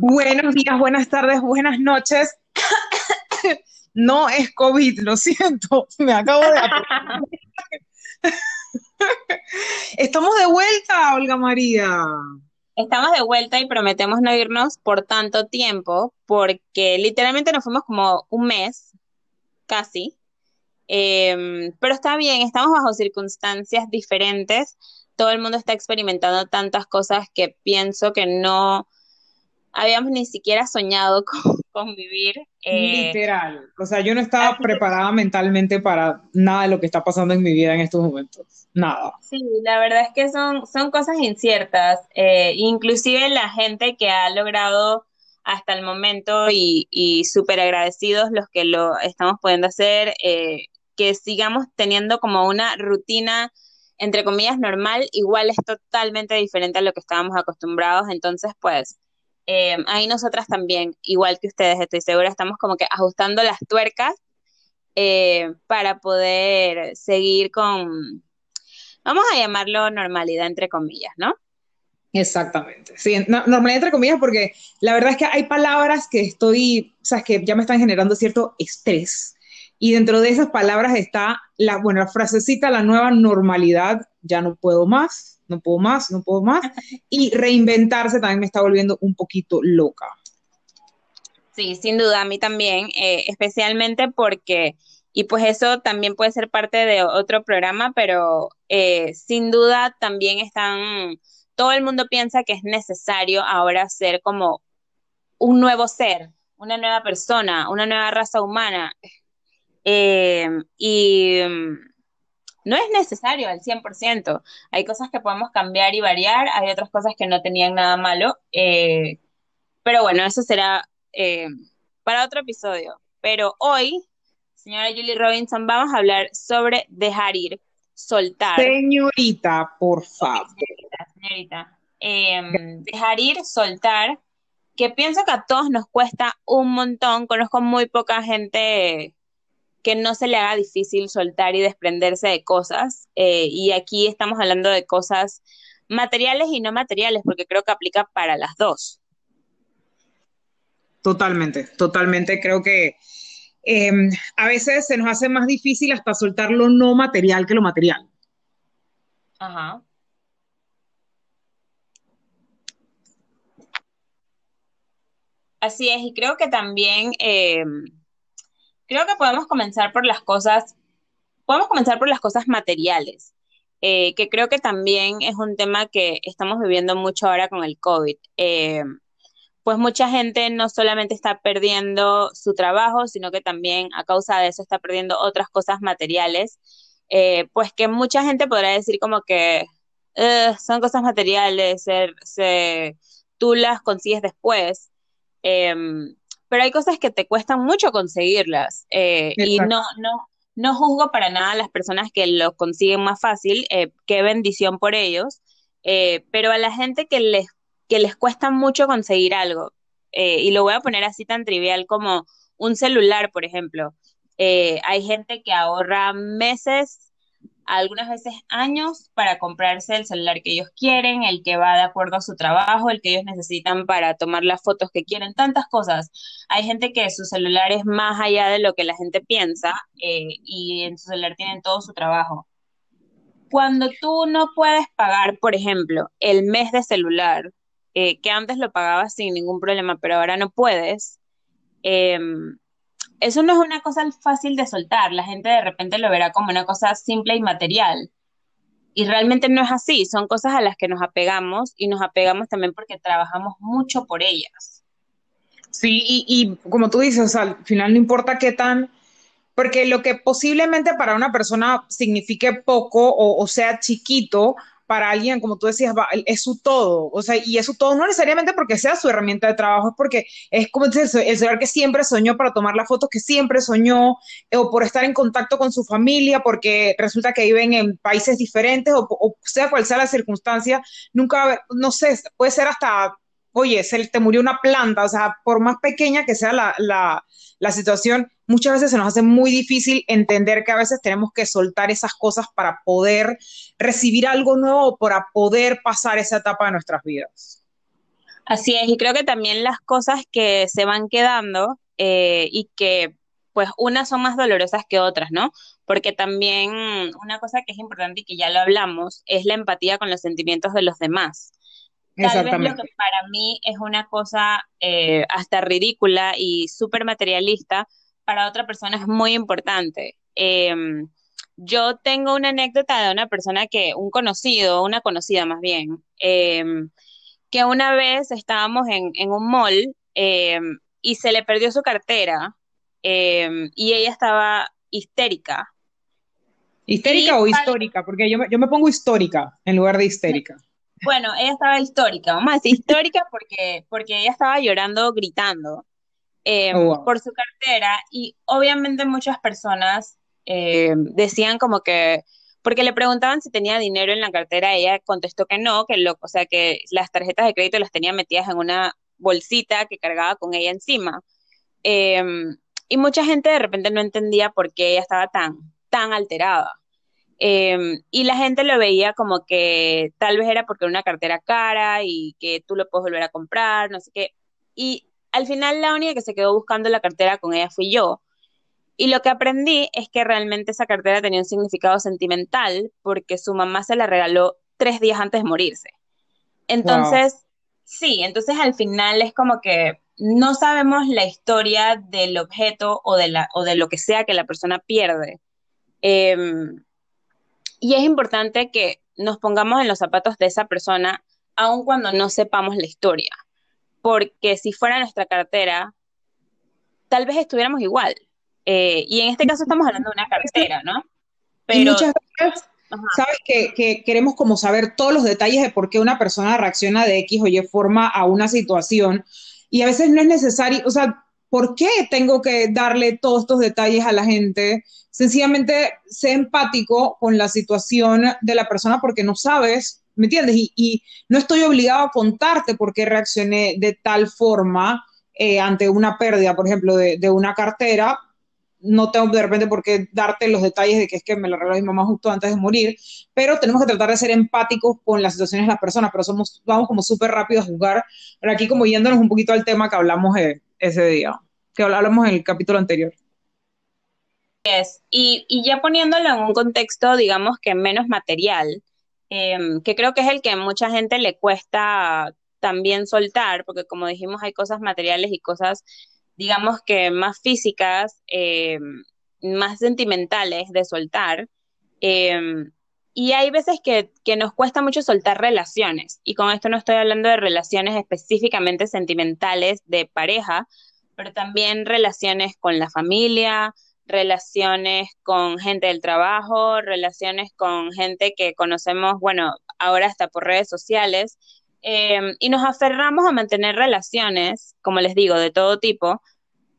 Buenos días, buenas tardes, buenas noches. No es COVID, lo siento, me acabo de... Estamos de vuelta, Olga María. Estamos de vuelta y prometemos no irnos por tanto tiempo, porque literalmente nos fuimos como un mes, casi. Em, pero está bien, estamos bajo circunstancias diferentes. Todo el mundo está experimentando tantas cosas que pienso que no habíamos ni siquiera soñado con, vivir. Eh, Literal. O sea, yo no estaba preparada mentalmente para nada de lo que está pasando en mi vida en estos momentos. Nada. Sí, la verdad es que son, son cosas inciertas. Eh, inclusive la gente que ha logrado hasta el momento y, y súper agradecidos los que lo estamos pudiendo hacer, eh, que sigamos teniendo como una rutina entre comillas normal, igual es totalmente diferente a lo que estábamos acostumbrados, entonces pues eh, ahí nosotras también, igual que ustedes, estoy segura, estamos como que ajustando las tuercas eh, para poder seguir con, vamos a llamarlo normalidad entre comillas, ¿no? Exactamente. Sí, normalidad entre comillas, porque la verdad es que hay palabras que estoy, o sea, que ya me están generando cierto estrés. Y dentro de esas palabras está la, bueno, la frasecita, la nueva normalidad, ya no puedo más, no puedo más, no puedo más. Y reinventarse también me está volviendo un poquito loca. Sí, sin duda, a mí también, eh, especialmente porque, y pues eso también puede ser parte de otro programa, pero eh, sin duda también están, todo el mundo piensa que es necesario ahora ser como un nuevo ser, una nueva persona, una nueva raza humana. Eh, y no es necesario al 100%. Hay cosas que podemos cambiar y variar, hay otras cosas que no tenían nada malo. Eh, pero bueno, eso será eh, para otro episodio. Pero hoy, señora Julie Robinson, vamos a hablar sobre dejar ir, soltar. Señorita, por favor. Señorita, señorita. Em, dejar ir, soltar, que pienso que a todos nos cuesta un montón. Conozco muy poca gente que no se le haga difícil soltar y desprenderse de cosas. Eh, y aquí estamos hablando de cosas materiales y no materiales, porque creo que aplica para las dos. Totalmente, totalmente. Creo que em, a veces se nos hace más difícil hasta soltar lo no material que lo material. Ajá. Así es, y creo que también em, creo que podemos comenzar por las cosas, podemos comenzar por las cosas materiales, eh, que creo que también es un tema que estamos viviendo mucho ahora con el COVID. Eh, pues mucha gente no solamente está perdiendo su trabajo, sino que también a causa de eso está perdiendo otras cosas materiales, eh, pues que mucha gente podrá decir como que son cosas materiales, se, tú las consigues después. Em, pero hay cosas que te cuestan mucho conseguirlas eh, y no, no, no juzgo para nada a las personas que lo consiguen más fácil, eh, qué bendición por ellos, eh, pero a la gente que les, que les cuesta mucho conseguir algo, y lo voy a poner así tan trivial como un celular, por ejemplo, hay gente que ahorra meses algunas veces años para comprarse el celular que ellos quieren, el que va de acuerdo a su trabajo, el que ellos necesitan para tomar las fotos que quieren, tantas cosas. Hay gente que su celular es más allá de lo que la gente piensa eh, y en su celular tienen todo su trabajo. Cuando tú no puedes pagar, por ejemplo, el mes de celular, eh, que antes lo pagabas sin ningún problema, pero ahora no puedes, eh, eso no es una cosa fácil de soltar. La gente de repente lo verá como una cosa simple y material. Y realmente no es así. Son cosas a las que nos apegamos y nos apegamos también porque trabajamos mucho por ellas. Sí, y, como tú dices, al final no importa qué tan, porque lo que posiblemente para una persona signifique poco o sea chiquito, para alguien, como tú decías, es su todo, o sea, y eso todo no necesariamente porque sea su herramienta de trabajo, es porque es como el señor que siempre soñó para tomar las fotos que siempre soñó, o por estar en contacto con su familia, porque resulta que viven en países diferentes, o, sea cual sea la circunstancia, nunca, no sé, puede ser hasta, oye, se te murió una planta, o sea, por más pequeña que sea la, la, la situación, muchas veces se nos hace muy difícil entender que a veces tenemos que soltar esas cosas para poder recibir algo nuevo, para poder pasar esa etapa de nuestras vidas. Así es, y creo que también las cosas que se van quedando eh, y que pues unas son más dolorosas que otras, ¿no? Porque también una cosa que es importante y que ya lo hablamos es la empatía con los sentimientos de los demás. Tal vez lo que para mí es una cosa eh, hasta ridícula y súper materialista, para otra persona es muy importante. Em, yo tengo una anécdota de una persona que, un conocido, una conocida más bien, em, que una vez estábamos en, un mall em, y se le perdió su cartera y ella estaba histérica. ¿Histérica o histórica? Porque yo me, yo me pongo histórica en lugar de histérica. Bueno, ella estaba histórica, vamos a decir histórica porque, porque ella estaba llorando, gritando em, oh, por su cartera y obviamente muchas personas decían como que porque le preguntaban si tenía dinero en la cartera, ella contestó que no, que lo, o sea, que las tarjetas de crédito las tenía metidas en una bolsita que cargaba con ella encima. Em, y mucha gente de repente no entendía por qué ella estaba tan, tan alterada. Em, y la gente lo veía como que tal vez era porque era una cartera cara y que tú lo puedes volver a comprar, no sé qué. Y al final la única que se quedó buscando la cartera con ella fui yo. Y lo que aprendí es que realmente esa cartera tenía un significado sentimental porque su mamá se la regaló tres días antes de morirse. Entonces, sí, entonces al final es como que no sabemos la historia del objeto o de, la, o de lo que sea que la persona pierde. Em, y es importante que nos pongamos en los zapatos de esa persona, aun cuando no sepamos la historia. Porque si fuera nuestra cartera, tal vez estuviéramos igual. Eh, y en este caso estamos hablando de una cartera, ¿no? Pero, y muchas veces, sabes que, queremos como saber todos los detalles de por qué una persona reacciona de X o Y forma a una situación. Y a veces no es necesario, o sea, ¿por qué tengo que darle todos estos detalles a la gente? Sencillamente sé empático con la situación de la persona porque no sabes, ¿me entiendes? Y, no estoy obligado a contarte por qué reaccioné de tal forma eh, ante una pérdida, por ejemplo, de, una cartera, no tengo de repente por qué darte los detalles de que es que me lo regaló mi mamá justo antes de morir, pero tenemos que tratar de ser empáticos con las situaciones de las personas, pero somos, vamos como súper rápido a juzgar, pero aquí como yéndonos un poquito al tema que hablamos ese día, que hablamos en el capítulo anterior. es Y, y, ya poniéndolo en un contexto, digamos que menos material, em, que creo que es el que mucha gente le cuesta también soltar, porque como dijimos, hay cosas materiales y cosas digamos que más físicas, eh, más sentimentales de soltar. Eh, y hay veces que, nos cuesta mucho soltar relaciones. Y con esto no estoy hablando de relaciones específicamente sentimentales de pareja, pero también relaciones con la familia, relaciones con gente del trabajo, relaciones con gente que conocemos, bueno, ahora hasta por redes sociales. Em, y nos aferramos a mantener relaciones, como les digo, de todo tipo,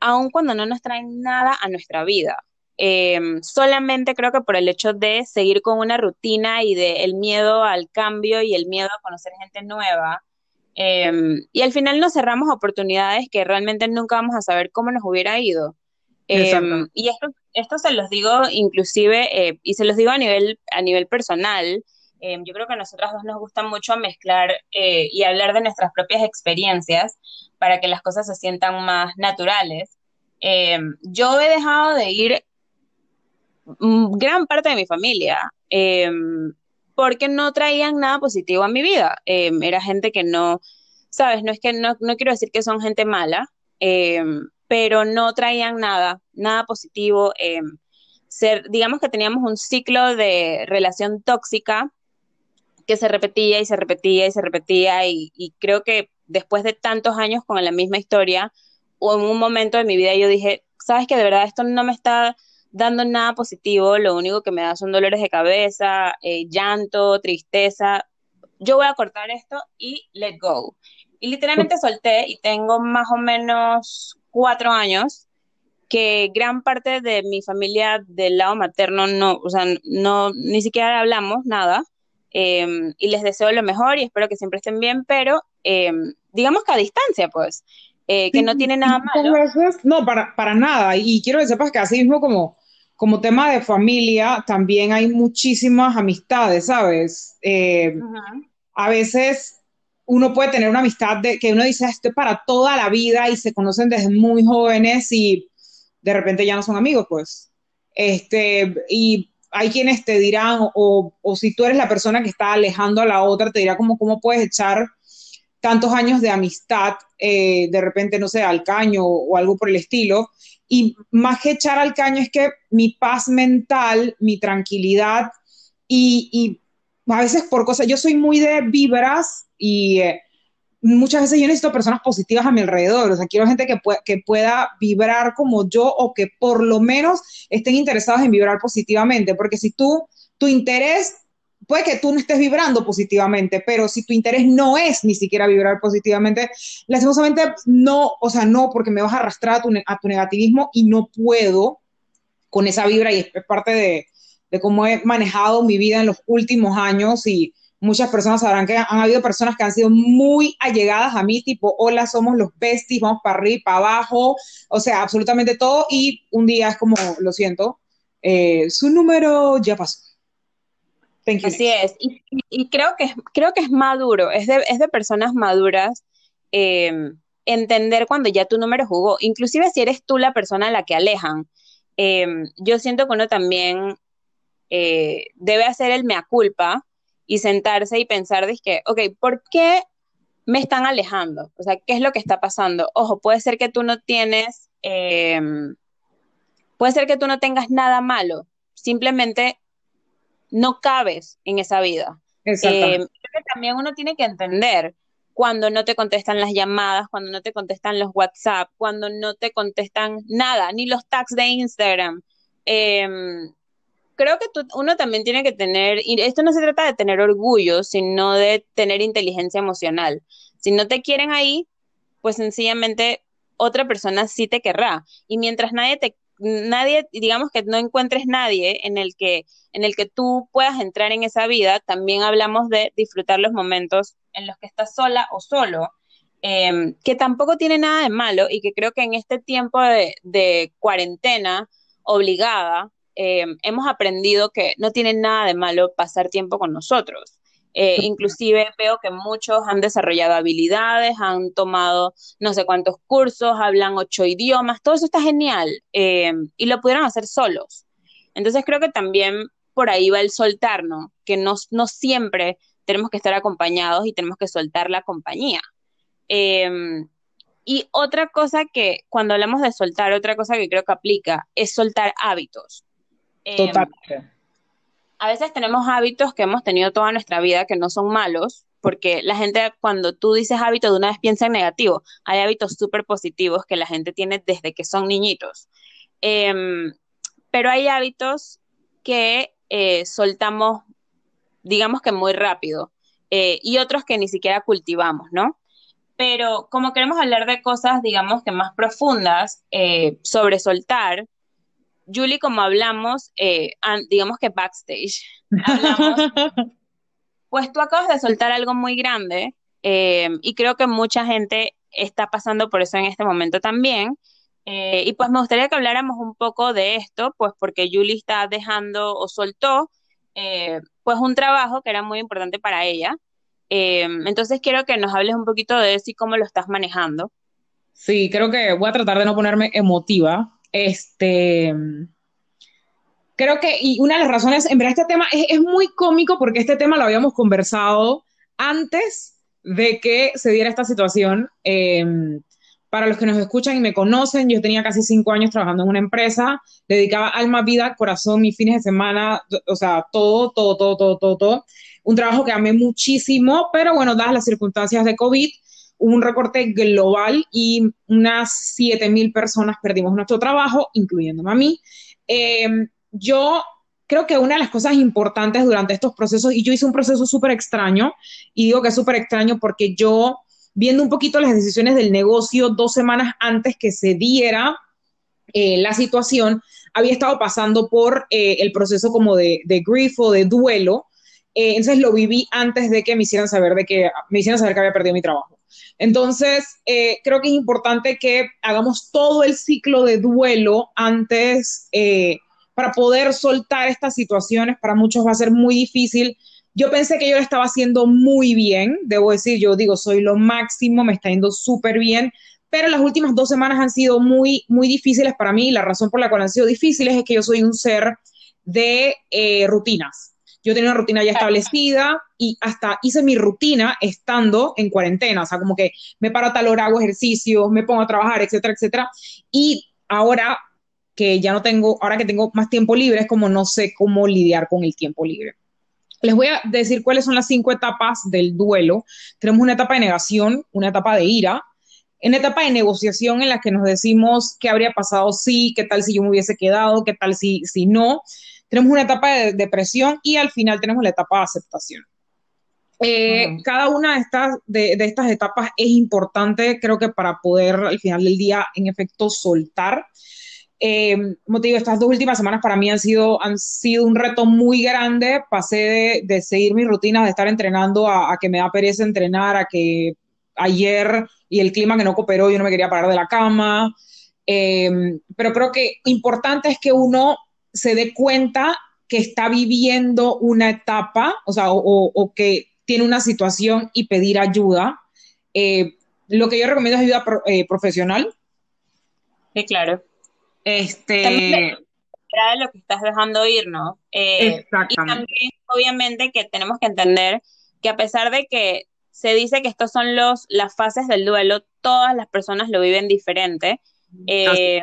aun cuando no nos traen nada a nuestra vida. Em, solamente creo que por el hecho de seguir con una rutina y de el miedo al cambio y el miedo a conocer gente nueva. Em, y al final nos cerramos oportunidades que realmente nunca vamos a saber cómo nos hubiera ido. Y esto, esto se los digo inclusive, eh, y se los digo a nivel, a nivel personal, Em, yo creo que a nosotras dos nos gusta mucho mezclar eh, y hablar de nuestras propias experiencias para que las cosas se sientan más naturales. Em, yo he dejado de ir gran parte de mi familia porque no traían nada positivo a mi vida. era gente que no, sabes, no es que no, no quiero decir que son gente mala, pero no traían nada, nada positivo. Ser, digamos que teníamos un ciclo de relación tóxica que se repetía y se repetía y se repetía y, creo que después de tantos años con la misma historia, o en un momento de mi vida yo dije, sabes que de verdad esto no me está dando nada positivo, lo único que me da son dolores de cabeza, eh, llanto, tristeza, yo voy a cortar esto y let go. Y literalmente solté y tengo más o menos cuatro años que gran parte de mi familia del lado materno no, o sea, no, ni siquiera hablamos nada. Em, y les deseo lo mejor y espero que siempre estén bien, pero em, digamos que a distancia, pues, eh, que no tiene nada malo. no, para, para nada. Y quiero que sepas que así mismo como, como tema de familia, también hay muchísimas amistades, ¿sabes? Em, a veces uno puede tener una amistad de que uno dice esto es para toda la vida y se conocen desde muy jóvenes y de repente ya no son amigos, pues. Este, y hay quienes te dirán, o, o si tú eres la persona que está alejando a la otra, te dirá como cómo puedes echar tantos años de amistad, eh, de repente, no sé, al caño o, algo por el estilo. Y más que echar al caño es que mi paz mental, mi tranquilidad y a veces por cosas, yo soy muy de vibras y eh, muchas veces yo necesito personas positivas a mi alrededor, o sea, quiero gente que, que pueda vibrar como yo o que por lo menos estén interesados en vibrar positivamente, porque si tú, tu interés puede que tú no estés vibrando positivamente, pero si tu interés no es ni siquiera vibrar positivamente, lastimosamente no, o sea, no, porque me vas a arrastrar a tu, a tu negativismo y no puedo con esa vibra y es parte de, de cómo he manejado mi vida en los últimos años y muchas personas sabrán que han habido personas que han sido muy allegadas a mí, tipo, hola, somos los besties, vamos para arriba, para abajo, o sea, absolutamente todo y un día es como, lo siento, eh, su número ya pasó. Así es, y, creo, que, creo que es maduro, es de, es de personas maduras em, entender cuando ya tu número jugó, inclusive si eres tú la persona a la que alejan. Em, yo siento que uno también eh, debe hacer el mea culpa y sentarse y pensar, que, ok, ¿por qué me están alejando? O sea, ¿qué es lo que está pasando? Ojo, puede ser que tú no tienes, em, puede ser que tú no tengas nada malo, simplemente no cabes en esa vida. Eh, también uno tiene que entender cuando no te contestan las llamadas, cuando no te contestan los WhatsApp, cuando no te contestan nada, ni los tags de Instagram. Em, creo que uno también tiene que tener, y esto no se trata de tener orgullo, sino de tener inteligencia emocional. Si no te quieren ahí, pues sencillamente otra persona sí te querrá. Y mientras nadie te nadie, digamos que no encuentres nadie en el que, en el que tú puedas entrar en esa vida, también hablamos de disfrutar los momentos en los que estás sola o solo, em, que tampoco tiene nada de malo y que creo que en este tiempo de, cuarentena obligada, em, hemos aprendido que no tiene nada de malo pasar tiempo con nosotros. Eh, inclusive veo que muchos han desarrollado habilidades, han tomado no sé cuántos cursos, hablan ocho idiomas, todo eso está genial eh, y lo pudieron hacer solos. Entonces creo que también por ahí va el soltarnos, que no, no siempre tenemos que estar acompañados y tenemos que soltar la compañía. Em, y otra cosa que cuando hablamos de soltar, otra cosa que creo que aplica es soltar hábitos. A veces tenemos hábitos que hemos tenido toda nuestra vida que no son malos, porque la gente cuando tú dices hábito de una vez piensa en negativo. Hay hábitos súper positivos que la gente tiene desde que son niñitos. Em, pero hay hábitos que eh, soltamos, digamos que muy rápido, eh, y otros que ni siquiera cultivamos, ¿no? Pero como queremos hablar de cosas, digamos que más profundas eh, sobre soltar, Julie, como hablamos, eh, digamos que backstage, pues tú acabas de soltar algo muy grande eh, y creo que mucha gente está pasando por eso en este momento también. Eh, y pues me gustaría que habláramos un poco de esto, pues porque Julie está dejando o soltó pues un trabajo que era muy importante para ella. entonces quiero que nos hables un poquito de eso y cómo lo estás manejando. Sí, creo que voy a tratar de no ponerme emotiva, este, creo que, y una de las razones, en verdad este tema es, muy cómico porque este tema lo habíamos conversado antes de que se diera esta situación. Em, para los que nos escuchan y me conocen, yo tenía casi cinco años trabajando en una empresa, dedicaba alma, vida, corazón, mis fines de semana, o sea, todo, todo, todo, todo, todo, todo. Un trabajo que amé muchísimo, pero bueno, dadas las circunstancias de COVID, un recorte global y unas 7.000 personas perdimos nuestro trabajo, incluyéndome a mí. Em, yo creo que una de las cosas importantes durante estos procesos, y yo hice un proceso súper extraño, y digo que es súper extraño porque yo, viendo un poquito las decisiones del negocio dos semanas antes que se diera eh, la situación, había estado pasando por eh, el proceso como de, de grief de duelo, eh, entonces lo viví antes de que me hicieran saber de que me hicieran saber que había perdido mi trabajo. Entonces, eh, creo que es importante que hagamos todo el ciclo de duelo antes eh, para poder soltar estas situaciones. Para muchos va a ser muy difícil. Yo pensé que yo lo estaba haciendo muy bien, debo decir, yo digo, soy lo máximo, me está yendo súper bien, pero las últimas dos semanas han sido muy, muy difíciles para mí. La razón por la cual han sido difíciles es que yo soy un ser de eh, rutinas. Yo tenía una rutina ya establecida y hasta hice mi rutina estando en cuarentena, o sea, como que me paro a tal hora, hago ejercicio, me pongo a trabajar, etcétera, etcétera. Y ahora que ya no tengo, ahora que tengo más tiempo libre, es como no sé cómo lidiar con el tiempo libre. Les voy a decir cuáles son las cinco etapas del duelo. Tenemos una etapa de negación, una etapa de ira, en etapa de negociación en la que nos decimos qué habría pasado si, qué tal si yo me hubiese quedado, qué tal si, si no. Tenemos una etapa de depresión y al final tenemos la etapa de aceptación. Eh, cada una de estas, de, estas etapas es importante, creo que para poder al final del día, en efecto, soltar. Eh, como te digo, estas dos últimas semanas para mí han sido, han sido un reto muy grande. Pasé de, seguir mis rutinas, de estar entrenando a, a, que me da pereza entrenar, a que ayer y el clima que no cooperó, yo no me quería parar de la cama. Eh, pero creo que importante es que uno se dé cuenta que está viviendo una etapa, o sea, o, que tiene una situación y pedir ayuda. Eh, lo que yo recomiendo es ayuda eh, profesional. Sí, claro. Este. Era lo que estás dejando ir, ¿no? Exactamente. Y también, obviamente, que tenemos que entender que a pesar de que se dice que estos son los, las fases del duelo, todas las personas lo viven diferente eh,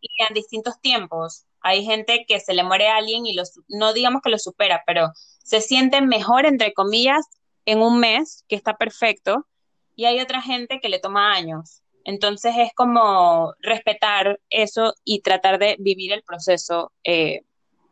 y en distintos tiempos. Hay gente que se le muere a alguien y los, no digamos que lo supera, pero se siente mejor, entre comillas, en un mes, que está perfecto, y hay otra gente que le toma años. Entonces es como respetar eso y tratar de vivir el proceso eh,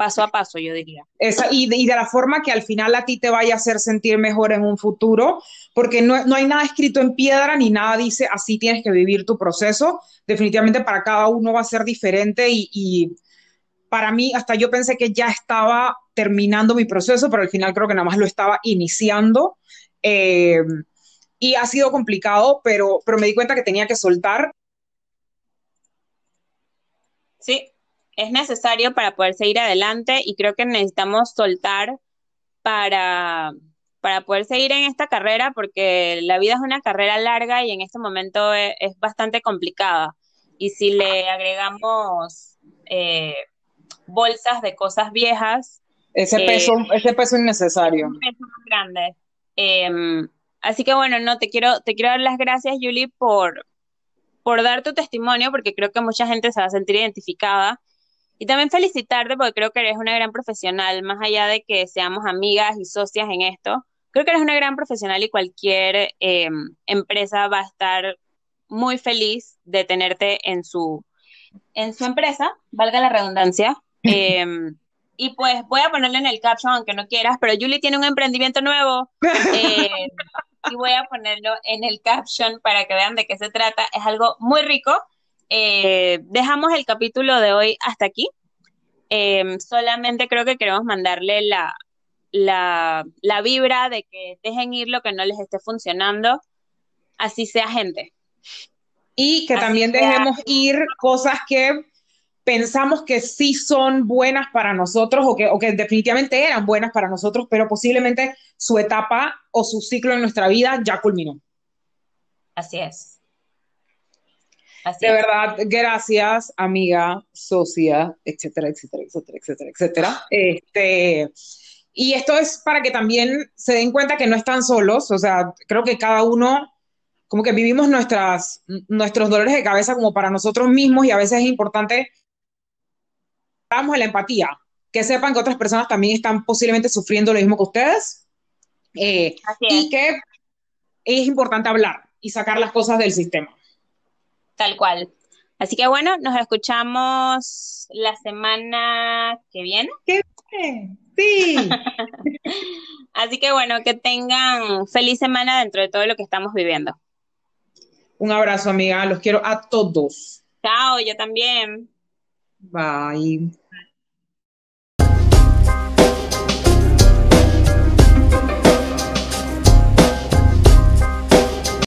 paso a paso, yo diría. y, de, la forma que al final a ti te vaya a hacer sentir mejor en un futuro, porque no, hay nada escrito en piedra ni nada dice así tienes que vivir tu proceso. Definitivamente para cada uno va a ser diferente y, para mí hasta yo pensé que ya estaba terminando mi proceso, pero al final creo que nada más lo estaba iniciando. Eh, y ha sido complicado, pero, pero me di cuenta que tenía que soltar. Sí, es necesario para poder seguir adelante y creo que necesitamos soltar para, para poder seguir en esta carrera porque la vida es una carrera larga y en este momento e, es, bastante complicada. Y si le agregamos eh, bolsas de cosas viejas. Ese eh, peso, ese peso innecesario. Un peso más grande. Em, así que bueno, no, te quiero, te quiero dar las gracias, Julie, por, por dar tu testimonio, porque creo que mucha gente se va a sentir identificada y también felicitarte porque creo que eres una gran profesional, más allá de que seamos amigas y socias en esto. Creo que eres una gran profesional y cualquier em, empresa va a estar muy feliz de tenerte en su, en su empresa, valga la redundancia. Em, y pues voy a ponerle en el caption, aunque no quieras, pero Julie tiene un emprendimiento nuevo. Eh, y voy a ponerlo en el caption para que vean de qué se trata. Es algo muy rico eh, dejamos el capítulo de hoy hasta aquí. Em, solamente creo que queremos mandarle la, la, la, vibra de que dejen ir lo que no les esté funcionando, así sea gente. Y que también dejemos ir cosas que pensamos que sí son buenas para nosotros o que, o que definitivamente eran buenas para nosotros, pero posiblemente su etapa o su ciclo en nuestra vida ya culminó. Así es de verdad, gracias, amiga, socia, etcétera, etcétera, etcétera, etcétera, etcétera. Este, y esto es para que también se den cuenta que no están solos, o sea, creo que cada uno, como que vivimos nuestras, nuestros dolores de cabeza como para nosotros mismos y a veces es importante, vamos a la empatía, que sepan que otras personas también están posiblemente sufriendo lo mismo que ustedes eh, y que es importante hablar y sacar las cosas del sistema. Tal cual. Así que bueno, nos escuchamos la semana que viene. Sí. Así que bueno, que tengan feliz semana dentro de todo lo que estamos viviendo. Un abrazo, amiga. Los quiero a todos. Chao, yo también. Bye.